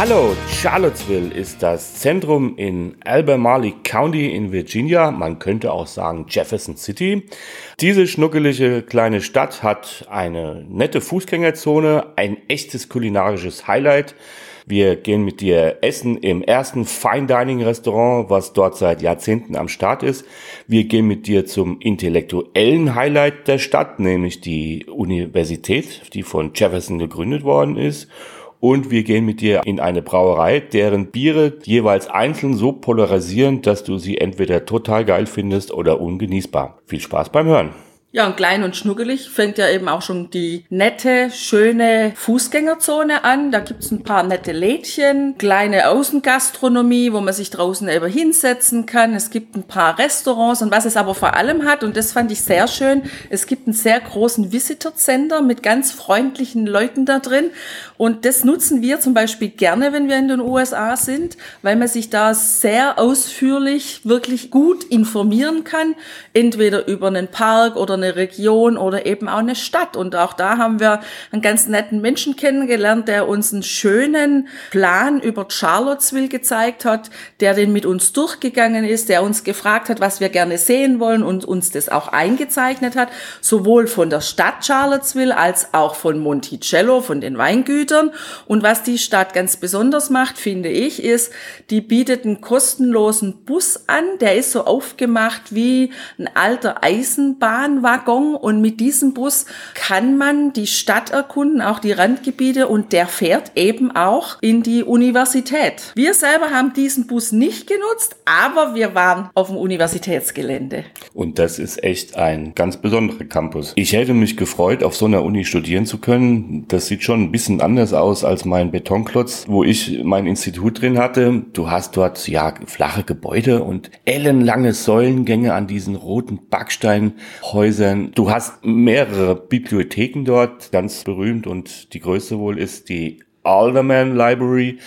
Hallo, Charlottesville ist das Zentrum in Albemarle County in Virginia. Man könnte auch sagen Jefferson City. Diese schnuckelige kleine Stadt hat eine nette Fußgängerzone, ein echtes kulinarisches Highlight. Wir gehen mit dir essen im ersten Fine Dining Restaurant, was dort seit Jahrzehnten am Start ist. Wir gehen mit dir zum intellektuellen Highlight der Stadt, nämlich die Universität, die von Jefferson gegründet worden ist. Und wir gehen mit dir in eine Brauerei, deren Biere jeweils einzeln so polarisieren, dass du sie entweder total geil findest oder ungenießbar. Viel Spaß beim Hören. Ja, und klein und schnuckelig fängt ja eben auch schon die nette, schöne Fußgängerzone an. Da gibt's ein paar nette Lädchen, kleine Außengastronomie, wo man sich draußen eben hinsetzen kann. Es gibt ein paar Restaurants und was es aber vor allem hat, und das fand ich sehr schön, es gibt einen sehr großen Visitor Center mit ganz freundlichen Leuten da drin. Und das nutzen wir zum Beispiel gerne, wenn wir in den USA sind, weil man sich da sehr ausführlich, wirklich gut informieren kann, entweder über einen Park oder eine Region oder eben auch eine Stadt. Und auch da haben wir einen ganz netten Menschen kennengelernt, der uns einen schönen Plan über Charlottesville gezeigt hat, der den mit uns durchgegangen ist, der uns gefragt hat, was wir gerne sehen wollen und uns das auch eingezeichnet hat, sowohl von der Stadt Charlottesville als auch von Monticello, von den Weingütern. Und was die Stadt ganz besonders macht, finde ich, ist, die bietet einen kostenlosen Bus an, der ist so aufgemacht wie ein alter Eisenbahnwagen Waggon und mit diesem Bus kann man die Stadt erkunden, auch die Randgebiete und der fährt eben auch in die Universität. Wir selber haben diesen Bus nicht genutzt, aber wir waren auf dem Universitätsgelände. Und das ist echt ein ganz besonderer Campus. Ich hätte mich gefreut, auf so einer Uni studieren zu können. Das sieht schon ein bisschen anders aus als mein Betonklotz, wo ich mein Institut drin hatte. Du hast dort ja flache Gebäude und ellenlange Säulengänge an diesen roten Backsteinhäusern Häusern. Du hast mehrere Bibliotheken dort, ganz berühmt und die größte wohl ist die Alderman Library.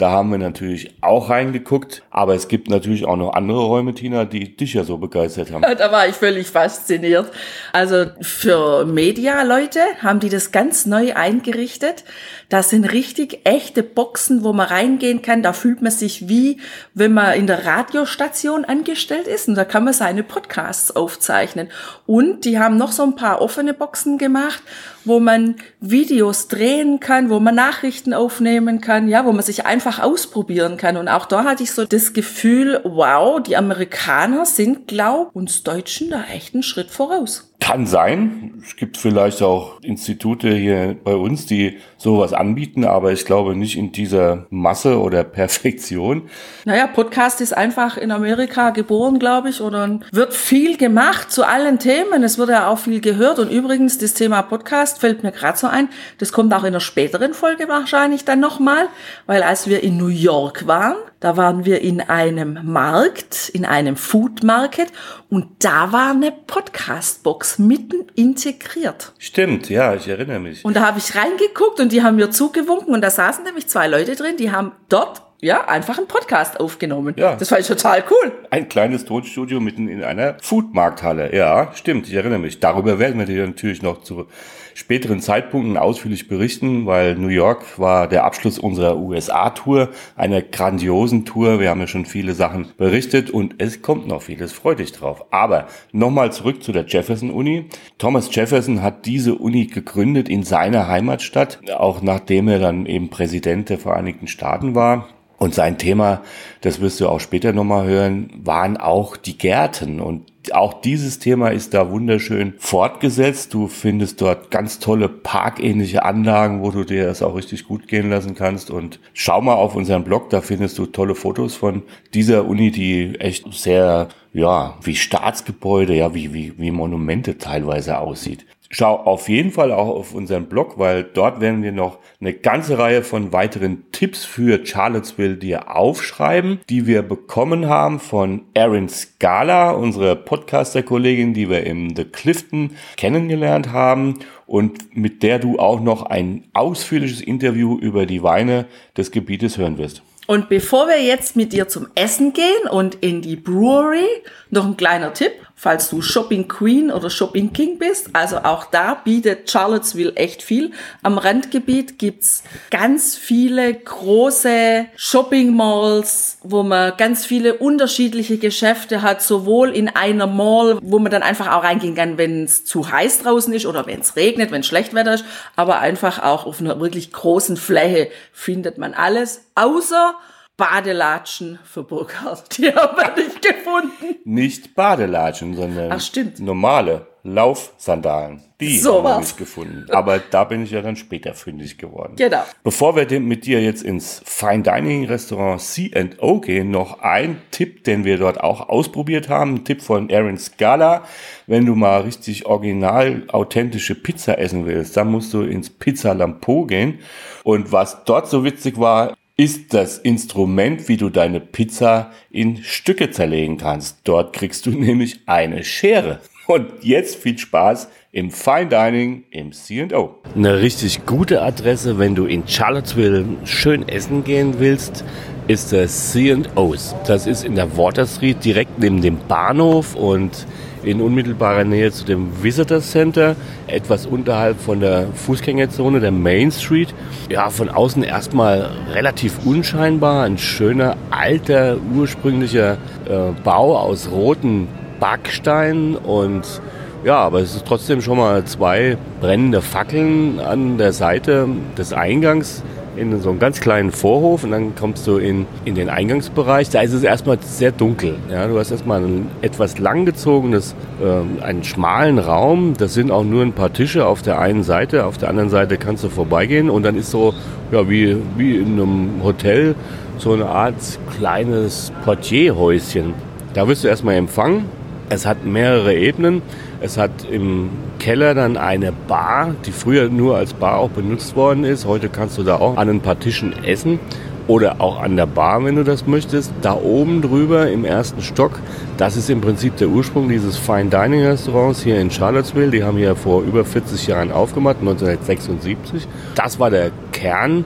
Da haben wir natürlich auch reingeguckt. Aber es gibt natürlich auch noch andere Räume, Tina, die dich ja so begeistert haben. Da war ich völlig fasziniert. Also für Media-Leute haben die das ganz neu eingerichtet. Das sind richtig echte Boxen, wo man reingehen kann. Da fühlt man sich wie, wenn man in der Radiostation angestellt ist. Und da kann man seine Podcasts aufzeichnen. Und die haben noch so ein paar offene Boxen gemacht, wo man Videos drehen kann, wo man Nachrichten aufnehmen kann, ja, wo man sich einfach einfach ausprobieren kann. Und auch da hatte ich so das Gefühl, wow, die Amerikaner sind, glaub, uns Deutschen da echt einen Schritt voraus. Kann sein. Es gibt vielleicht auch Institute hier bei uns, die sowas anbieten, aber ich glaube nicht in dieser Masse oder Perfektion. Naja, Podcast ist einfach in Amerika geboren, glaube ich, oder wird viel gemacht zu allen Themen. Es wird ja auch viel gehört. Und übrigens, das Thema Podcast fällt mir gerade so ein. Das kommt auch in einer späteren Folge wahrscheinlich dann nochmal, weil als wir in New York waren, da waren wir in einem Markt, in einem Food Market und da war eine Podcast-Box mitten integriert. Stimmt, ja, ich erinnere mich. Und da habe ich reingeguckt und die haben mir zugewunken und da saßen nämlich zwei Leute drin, die haben dort ja, einfach einen Podcast aufgenommen. Ja. Das fand ich total cool. Ein kleines Tonstudio mitten in einer Foodmarkthalle. Ja, stimmt, ich erinnere mich. Darüber werden wir dir natürlich noch zu späteren Zeitpunkten ausführlich berichten, weil New York war der Abschluss unserer USA-Tour, einer grandiosen Tour. Wir haben ja schon viele Sachen berichtet und es kommt noch vieles. Freu dich drauf. Aber nochmal zurück zu der Jefferson-Uni. Thomas Jefferson hat diese Uni gegründet in seiner Heimatstadt, auch nachdem er dann eben Präsident der Vereinigten Staaten war. Und sein Thema, das wirst du auch später nochmal hören, waren auch die Gärten. Und auch dieses Thema ist da wunderschön fortgesetzt. Du findest dort ganz tolle parkähnliche Anlagen, wo du dir das auch richtig gut gehen lassen kannst. Und schau mal auf unseren Blog, da findest du tolle Fotos von dieser Uni, die echt sehr, ja, wie Staatsgebäude, ja, wie, wie, wie Monumente teilweise aussieht. Schau auf jeden Fall auch auf unseren Blog, weil dort werden wir noch eine ganze Reihe von weiteren Tipps für Charlottesville dir aufschreiben, die wir bekommen haben von Erin Scala, unsere Podcaster-Kollegin, die wir im The Clifton kennengelernt haben und mit der du auch noch ein ausführliches Interview über die Weine des Gebietes hören wirst. Und bevor wir jetzt mit dir zum Essen gehen und in die Brewery, noch ein kleiner Tipp, falls du Shopping Queen oder Shopping King bist. Also auch da bietet Charlottesville echt viel. Am Randgebiet gibt's ganz viele große Shopping Malls, wo man ganz viele unterschiedliche Geschäfte hat, sowohl in einer Mall, wo man dann einfach auch reingehen kann, wenn es zu heiß draußen ist oder wenn es regnet, wenn schlecht Wetter ist, aber einfach auch auf einer wirklich großen Fläche findet man alles, außer Badelatschen für Burkhardt. Die haben wir nicht gefunden. Nicht Badelatschen, sondern Ach, normale Laufsandalen. Die So haben wir nicht gefunden. Aber da bin ich ja dann später fündig geworden. Genau. Bevor wir mit dir jetzt ins Fine Dining Restaurant C&O gehen, noch ein Tipp, den wir dort auch ausprobiert haben. Ein Tipp von Aaron Scala. Wenn du mal richtig original authentische Pizza essen willst, dann musst du ins Pizza Lampo gehen. Und was dort so witzig war, ist das Instrument, wie du deine Pizza in Stücke zerlegen kannst. Dort kriegst du nämlich eine Schere. Und jetzt viel Spaß im Fine Dining im C&O. Eine richtig gute Adresse, wenn du in Charlottesville schön essen gehen willst, ist das C&O's. Das ist in der Water Street direkt neben dem Bahnhof und in unmittelbarer Nähe zu dem Visitor Center, etwas unterhalb von der Fußgängerzone der Main Street. Ja, von außen erstmal relativ unscheinbar, ein schöner alter ursprünglicher äh, Bau aus roten Backstein. Und ja, aber es ist trotzdem schon mal zwei brennende Fackeln an der Seite des Eingangs in so einen ganz kleinen Vorhof und dann kommst du in, in den Eingangsbereich. Da ist es erstmal sehr dunkel. Ja, du hast erstmal ein etwas langgezogenes, ähm, einen schmalen Raum. Das sind auch nur ein paar Tische auf der einen Seite. Auf der anderen Seite kannst du vorbeigehen und dann ist so, ja, wie, wie in einem Hotel so eine Art kleines Portierhäuschen. Da wirst du erstmal empfangen. Es hat mehrere Ebenen. Es hat im Keller dann eine Bar, die früher nur als Bar auch benutzt worden ist. Heute kannst du da auch an ein paar Tischen essen oder auch an der Bar, wenn du das möchtest. Da oben drüber im ersten Stock, das ist im Prinzip der Ursprung dieses Fine Dining Restaurants hier in Charlottesville. Die haben hier vor über 40 Jahren aufgemacht, 1976. Das war der Kern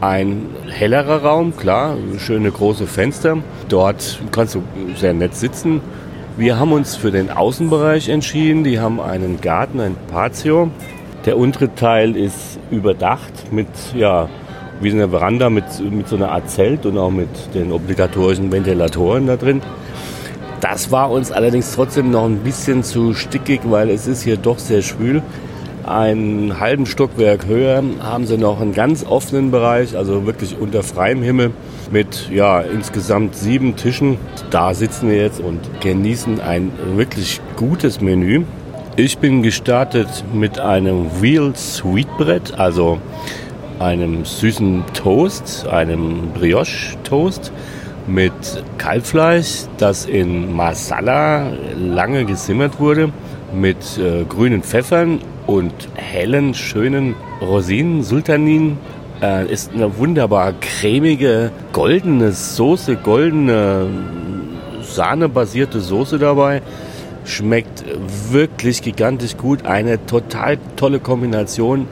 ein hellerer Raum, klar, schöne große Fenster. Dort kannst du sehr nett sitzen. Wir haben uns für den Außenbereich entschieden. Die haben einen Garten, ein Patio. Der untere Teil ist überdacht mit, ja, wie eine Veranda mit, mit so einer Art Zelt und auch mit den obligatorischen Ventilatoren da drin. Das war uns allerdings trotzdem noch ein bisschen zu stickig, weil es ist hier doch sehr schwül. Einen halben Stockwerk höher haben sie noch einen ganz offenen Bereich, also wirklich unter freiem Himmel mit ja insgesamt sieben Tischen. Da sitzen wir jetzt und genießen ein wirklich gutes Menü. Ich bin gestartet mit einem Real Sweetbread, also einem süßen Toast, einem Brioche Toast mit Kalbfleisch, das in Masala lange gesimmert wurde, mit äh, grünen Pfeffern und hellen, schönen Rosinen, Sultanin. Äh, ist eine wunderbar cremige, goldene Soße, goldene sahnebasierte Soße dabei. Schmeckt wirklich gigantisch gut. Eine total tolle Kombination.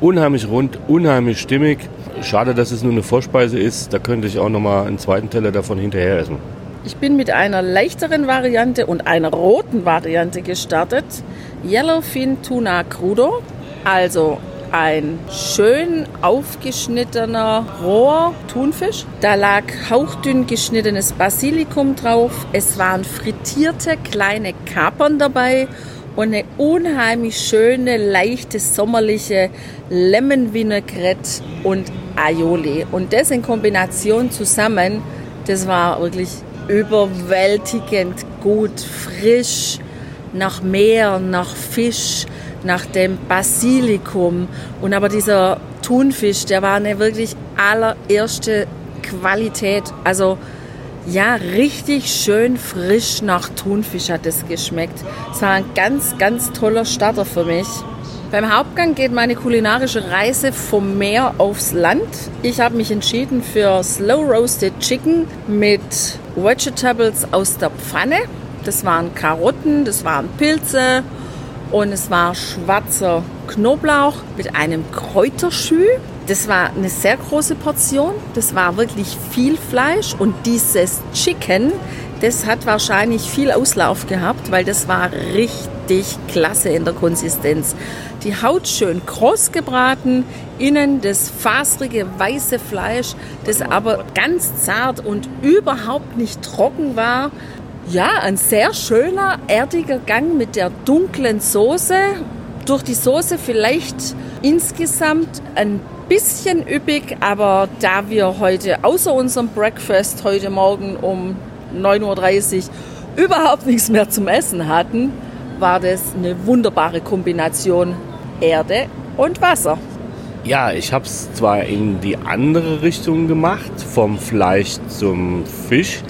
Unheimlich rund, unheimlich stimmig. Schade, dass es nur eine Vorspeise ist. Da könnte ich auch noch mal einen zweiten Teller davon hinterher essen. Ich bin mit einer leichteren Variante und einer roten Variante gestartet. Yellowfin Tuna Crudo, also ein schön aufgeschnittener roher Thunfisch. Da lag hauchdünn geschnittenes Basilikum drauf. Es waren frittierte kleine Kapern dabei und eine unheimlich schöne, leichte, sommerliche Lemon Vinaigrette und Aioli. Und das in Kombination zusammen, das war wirklich überwältigend gut, frisch, nach Meer, nach Fisch, nach dem Basilikum. Und aber dieser Thunfisch, der war eine wirklich allererste Qualität. Also ja, richtig schön frisch nach Thunfisch hat es geschmeckt. Es war ein ganz, ganz toller Starter für mich. Beim Hauptgang geht meine kulinarische Reise vom Meer aufs Land. Ich habe mich entschieden für Slow Roasted Chicken mit Vegetables aus der Pfanne. Das waren Karotten, das waren Pilze und es war schwarzer Knoblauch mit einem Kräuterschü. Das war eine sehr große Portion. Das war wirklich viel Fleisch und dieses Chicken, das hat wahrscheinlich viel Auslauf gehabt, weil das war richtig klasse in der Konsistenz. Die Haut schön kross gebraten, innen das faserige weiße Fleisch, das aber ganz zart und überhaupt nicht trocken war. Ja, ein sehr schöner, erdiger Gang mit der dunklen Soße. Durch die Soße vielleicht insgesamt ein bisschen üppig, aber da wir heute außer unserem Breakfast heute Morgen um 9.30 Uhr überhaupt nichts mehr zum Essen hatten, war das eine wunderbare Kombination Erde und Wasser. Ja, ich habe es zwar in die andere Richtung gemacht, vom Fleisch zum Fisch.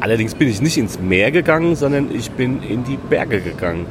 Allerdings bin ich nicht ins Meer gegangen, sondern ich bin in die Berge gegangen.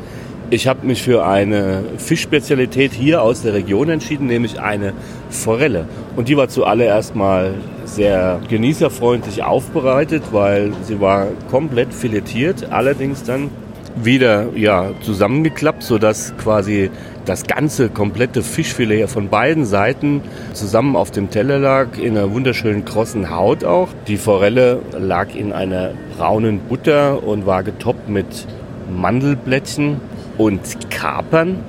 Ich habe mich für eine Fischspezialität hier aus der Region entschieden, nämlich eine Forelle. Und die war zuallererst mal sehr genießerfreundlich aufbereitet, weil sie war komplett filetiert, allerdings dann wieder ja, zusammengeklappt, sodass quasi das ganze komplette Fischfilet von beiden Seiten zusammen auf dem Teller lag, in einer wunderschönen krossen Haut auch. Die Forelle lag in einer braunen Butter und war getoppt mit Mandelblättchen und Kapern.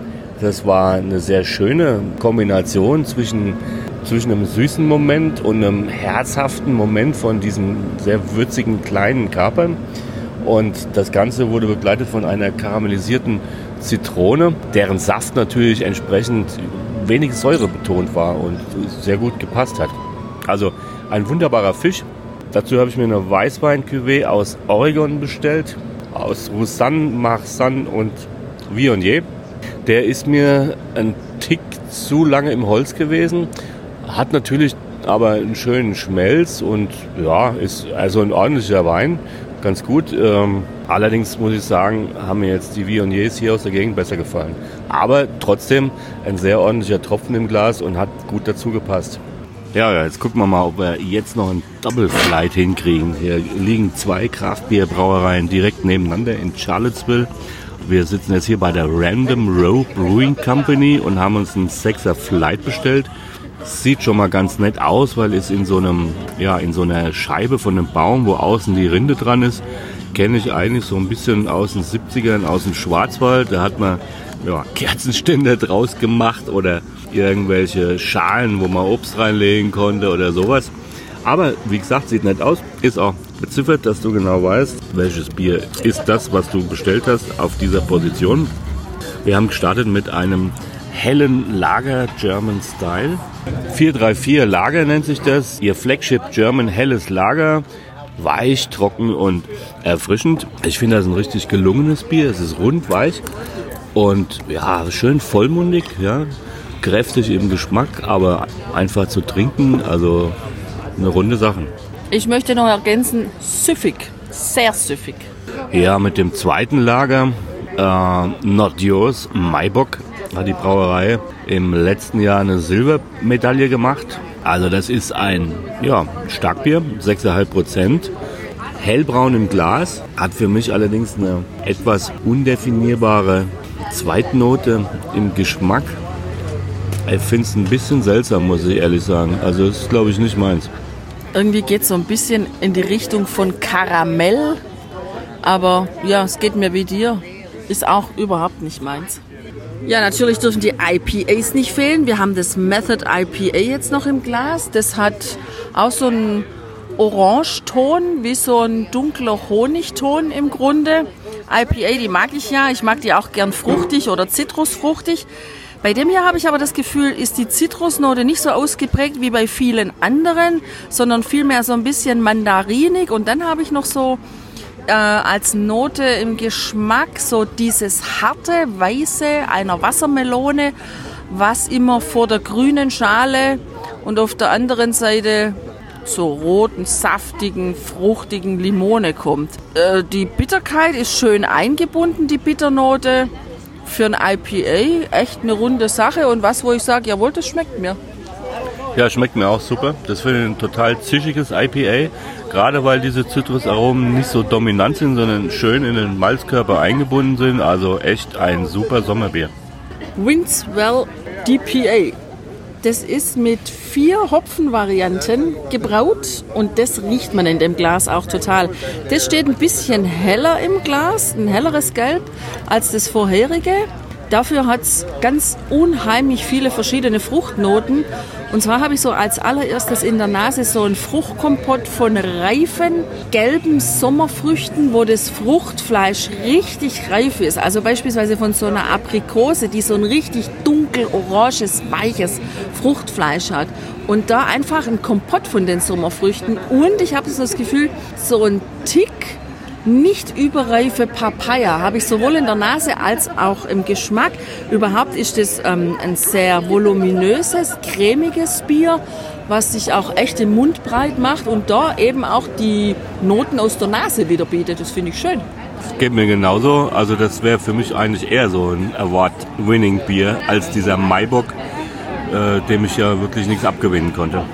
Das war eine sehr schöne Kombination zwischen, zwischen einem süßen Moment und einem herzhaften Moment von diesen sehr würzigen kleinen Kapern. Und das Ganze wurde begleitet von einer karamellisierten Zitrone, deren Saft natürlich entsprechend wenig Säure betont war und sehr gut gepasst hat. Also ein wunderbarer Fisch. Dazu habe ich mir eine weißwein aus Oregon bestellt, aus Roussanne, Marsanne und Viognier. Der ist mir ein Tick zu lange im Holz gewesen, hat natürlich aber einen schönen Schmelz und ja, ist also ein ordentlicher Wein ganz gut. Ähm, allerdings muss ich sagen, haben mir jetzt die Viogniers hier aus der Gegend besser gefallen. Aber trotzdem ein sehr ordentlicher Tropfen im Glas und hat gut dazu gepasst. Ja, jetzt gucken wir mal, ob wir jetzt noch ein Double Flight hinkriegen. Hier liegen zwei Kraftbierbrauereien direkt nebeneinander in Charlottesville. Wir sitzen jetzt hier bei der Random Row Brewing Company und haben uns einen Sechser Flight bestellt. Sieht schon mal ganz nett aus, weil es in so einem, ja, in so einer Scheibe von einem Baum, wo außen die Rinde dran ist, kenne ich eigentlich so ein bisschen aus den 70ern, aus dem Schwarzwald. Da hat man ja, Kerzenständer draus gemacht oder irgendwelche Schalen, wo man Obst reinlegen konnte oder sowas. Aber wie gesagt, sieht nett aus. Ist auch beziffert, dass du genau weißt, welches Bier ist das, was du bestellt hast auf dieser Position. Wir haben gestartet mit einem hellen Lager German Style. 434 Lager nennt sich das. Ihr Flagship German helles Lager. Weich, trocken und erfrischend. Ich finde das ein richtig gelungenes Bier. Es ist rund, weich und ja, schön vollmundig, ja. Kräftig im Geschmack, aber einfach zu trinken. Also eine runde Sache. Ich möchte noch ergänzen, süffig. Sehr süffig. Ja, mit dem zweiten Lager, äh, Not Yours, Maibock, hat die Brauerei im letzten Jahr eine Silbermedaille gemacht. Also das ist ein ja, Starkbier, 6,5 Prozent. Hellbraun im Glas, hat für mich allerdings eine etwas undefinierbare Zweitnote im Geschmack. Ich finde es ein bisschen seltsam, muss ich ehrlich sagen. Also das ist, glaube ich, nicht meins. Irgendwie geht es so ein bisschen in die Richtung von Karamell. Aber ja, es geht mir wie dir. Ist auch überhaupt nicht meins. Ja, natürlich dürfen die IPAs nicht fehlen. Wir haben das Method IPA jetzt noch im Glas. Das hat auch so einen Orangeton, wie so ein dunkler Honigton im Grunde. IPA, die mag ich ja. Ich mag die auch gern fruchtig oder zitrusfruchtig. Bei dem hier habe ich aber das Gefühl, ist die Zitrusnote nicht so ausgeprägt wie bei vielen anderen, sondern vielmehr so ein bisschen mandarinig. Und dann habe ich noch so äh, als Note im Geschmack so dieses harte Weiße einer Wassermelone, was immer vor der grünen Schale und auf der anderen Seite zur roten, saftigen, fruchtigen Limone kommt. Äh, die Bitterkeit ist schön eingebunden, die Bitternote. Für ein IPA echt eine runde Sache und was, wo ich sage, jawohl, das schmeckt mir. Ja, schmeckt mir auch super. Das finde ich ein total zischiges IPA. Gerade weil diese Zitrusaromen nicht so dominant sind, sondern schön in den Malzkörper eingebunden sind. Also echt ein super Sommerbier. Windswell DPA. Das ist mit vier Hopfenvarianten gebraut und das riecht man in dem Glas auch total. Das steht ein bisschen heller im Glas, ein helleres Gelb als das vorherige. Dafür hat es ganz unheimlich viele verschiedene Fruchtnoten. Und zwar habe ich so als allererstes in der Nase so ein Fruchtkompott von reifen, gelben Sommerfrüchten, wo das Fruchtfleisch richtig reif ist. Also beispielsweise von so einer Aprikose, die so ein richtig dunkel-oranges, weiches Fruchtfleisch hat. Und da einfach ein Kompott von den Sommerfrüchten. Und ich habe so das Gefühl, so ein Tick nicht überreife Papaya habe ich sowohl in der Nase als auch im Geschmack. Überhaupt ist es ähm, ein sehr voluminöses, cremiges Bier, was sich auch echt im Mund breit macht und da eben auch die Noten aus der Nase wieder bietet. Das finde ich schön. Das geht mir genauso. Also das wäre für mich eigentlich eher so ein Award-Winning-Bier als dieser Maibock, äh, dem ich ja wirklich nichts abgewinnen konnte.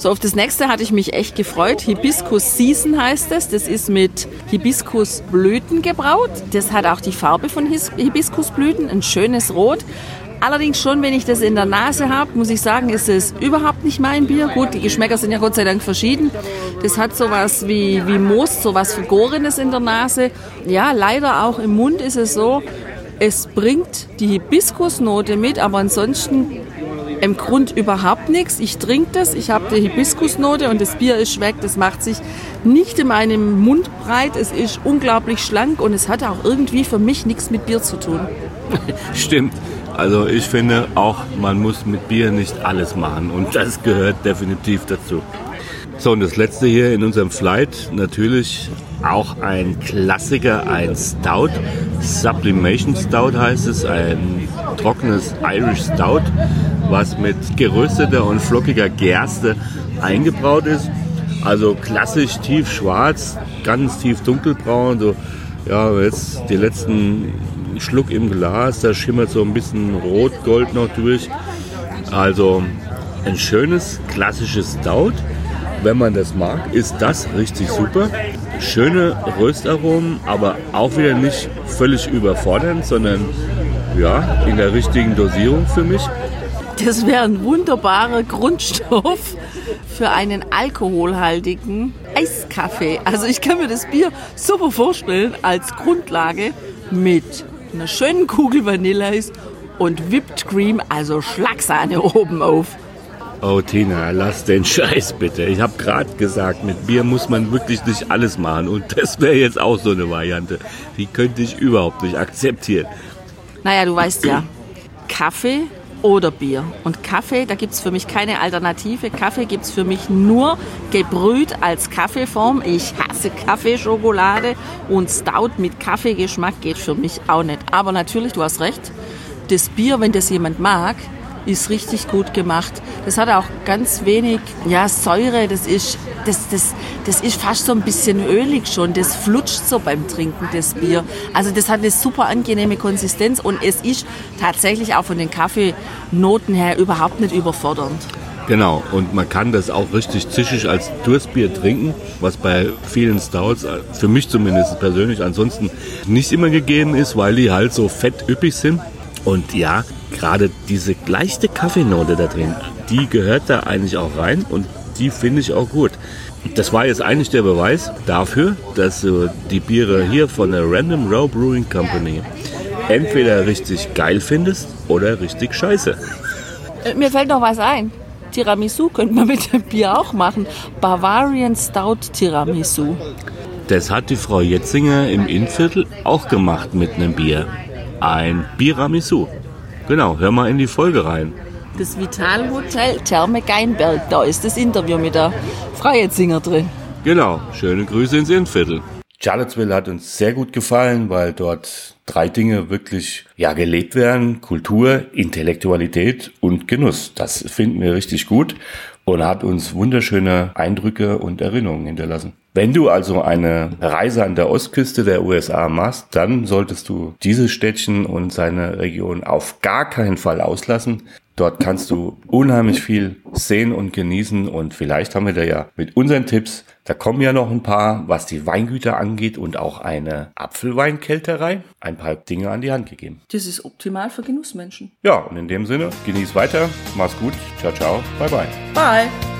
So, auf das nächste hatte ich mich echt gefreut. Hibiscus Season heißt es. Das ist mit Hibiskusblüten gebraut. Das hat auch die Farbe von Hibiskusblüten, ein schönes Rot. Allerdings schon, wenn ich das in der Nase habe, muss ich sagen, ist es überhaupt nicht mein Bier. Gut, die Geschmäcker sind ja Gott sei Dank verschieden. Das hat sowas wie, wie Moos, sowas Vergorenes in der Nase. Ja, leider auch im Mund ist es so, es bringt die Hibiskusnote mit, aber ansonsten im Grund überhaupt nichts. Ich trinke das, ich habe die Hibiskusnote und das Bier ist weg. Das macht sich nicht in meinem Mund breit. Es ist unglaublich schlank und es hat auch irgendwie für mich nichts mit Bier zu tun. Stimmt. Also ich finde auch, man muss mit Bier nicht alles machen und das gehört definitiv dazu. So, und das letzte hier in unserem Flight, natürlich auch ein Klassiker, ein Stout. Sublimation Stout heißt es, ein trockenes Irish Stout, was mit gerösteter und flockiger Gerste eingebraut ist. Also klassisch tief schwarz, ganz tief dunkelbraun. So, ja, jetzt die letzten Schluck im Glas, da schimmert so ein bisschen Rot-Gold noch durch. Also ein schönes klassisches Stout. Wenn man das mag, ist das richtig super. Schöne Röstaromen, aber auch wieder nicht völlig überfordernd, sondern ja, in der richtigen Dosierung für mich. Das wäre ein wunderbarer Grundstoff für einen alkoholhaltigen Eiskaffee. Also ich kann mir das Bier super vorstellen als Grundlage mit einer schönen Kugel Vanilleeis und Whipped Cream, also Schlagsahne oben auf. Oh Tina, lass den Scheiß bitte. Ich habe gerade gesagt, mit Bier muss man wirklich nicht alles machen. Und das wäre jetzt auch so eine Variante. Die könnte ich überhaupt nicht akzeptieren. Naja, du weißt ja, Kaffee oder Bier. Und Kaffee, da gibt es für mich keine Alternative. Kaffee gibt es für mich nur gebrüht als Kaffeeform. Ich hasse Kaffeeschokolade und Stout mit Kaffeegeschmack geht für mich auch nicht. Aber natürlich, du hast recht, das Bier, wenn das jemand mag, ist richtig gut gemacht. Das hat auch ganz wenig ja, Säure. Das ist, das, das, das ist fast so ein bisschen ölig schon. Das flutscht so beim Trinken, das Bier. Also das hat eine super angenehme Konsistenz und es ist tatsächlich auch von den Kaffeenoten her überhaupt nicht überfordernd. Genau, und man kann das auch richtig zischig als Durstbier trinken, was bei vielen Stouts, für mich zumindest persönlich, ansonsten nicht immer gegeben ist, weil die halt so fett üppig sind. Und ja, gerade diese leichte Kaffeenote da drin, die gehört da eigentlich auch rein und die finde ich auch gut. Das war jetzt eigentlich der Beweis dafür, dass du die Biere hier von der Random Row Brewing Company entweder richtig geil findest oder richtig scheiße. Äh, mir fällt noch was ein. Tiramisu könnte man mit dem Bier auch machen. Bavarian Stout Tiramisu. Das hat die Frau Jetzinger im Innviertel auch gemacht mit einem Bier. Ein Biramisu. Genau, hör mal in die Folge rein. Das Vital Hotel Therme Geinberg, da ist das Interview mit der Frau Jetzinger drin. Genau, schöne Grüße ins Innviertel. Charlottesville hat uns sehr gut gefallen, weil dort drei Dinge wirklich ja gelebt werden: Kultur, Intellektualität und Genuss. Das finden wir richtig gut. und hat uns wunderschöne Eindrücke und Erinnerungen hinterlassen. Wenn du also eine Reise an der Ostküste der USA machst, dann solltest du dieses Städtchen und seine Region auf gar keinen Fall auslassen. Dort kannst du unheimlich viel sehen und genießen und vielleicht haben wir da ja mit unseren Tipps, da kommen ja noch ein paar, was die Weingüter angeht und auch eine Apfelweinkälterei, ein paar Dinge an die Hand gegeben. Das ist optimal für Genussmenschen. Ja, und in dem Sinne, genieß weiter, mach's gut, ciao, ciao, bye, bye. Bye.